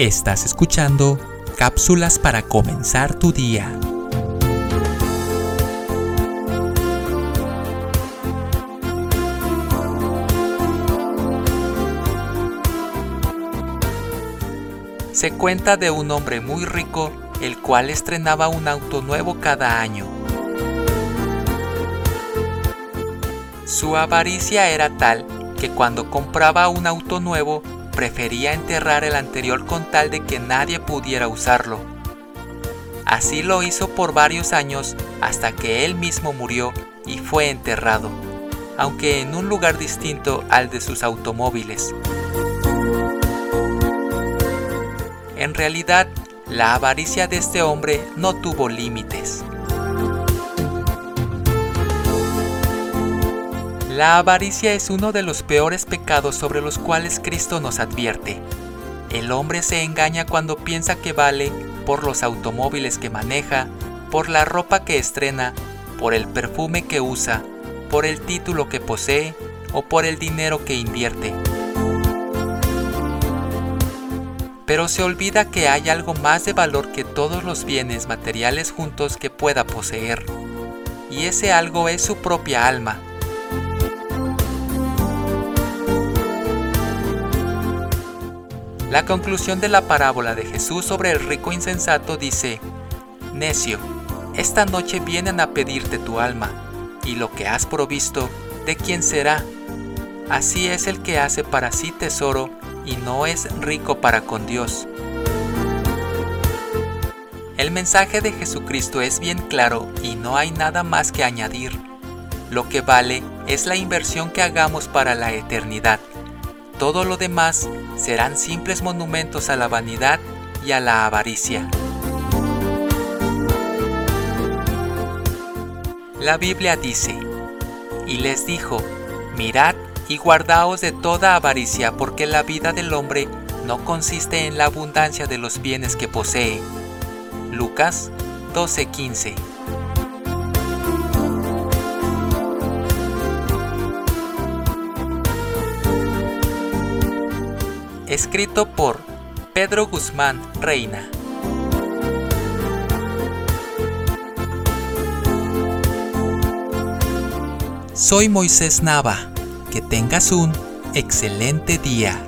Estás escuchando cápsulas para comenzar tu día. Se cuenta de un hombre muy rico, el cual estrenaba un auto nuevo cada año. Su avaricia era tal que cuando compraba un auto nuevo prefería enterrar el anterior con tal de que nadie pudiera usarlo. Así lo hizo por varios años hasta que él mismo murió y fue enterrado, aunque en un lugar distinto al de sus automóviles. En realidad, la avaricia de este hombre no tuvo límites. La avaricia es uno de los peores pecados sobre los cuales Cristo nos advierte. El hombre se engaña cuando piensa que vale por los automóviles que maneja, por la ropa que estrena, por el perfume que usa, por el título que posee o por el dinero que invierte. Pero se olvida que hay algo más de valor que todos los bienes materiales juntos que pueda poseer. Y ese algo es su propia alma La conclusión de la parábola de Jesús sobre el rico insensato dice, Necio, esta noche vienen a pedirte tu alma, y lo que has provisto, ¿de quién será? Así es el que hace para sí tesoro y no es rico para con Dios. El mensaje de Jesucristo es bien claro y no hay nada más que añadir. Lo que vale es la inversión que hagamos para la eternidad. Todo lo demás serán simples monumentos a la vanidad y a la avaricia. La Biblia dice, y les dijo, mirad y guardaos de toda avaricia, porque la vida del hombre no consiste en la abundancia de los bienes que posee. Lucas 12:15 escrito por Pedro Guzmán Reina. Soy Moisés Nava. Que tengas un excelente día.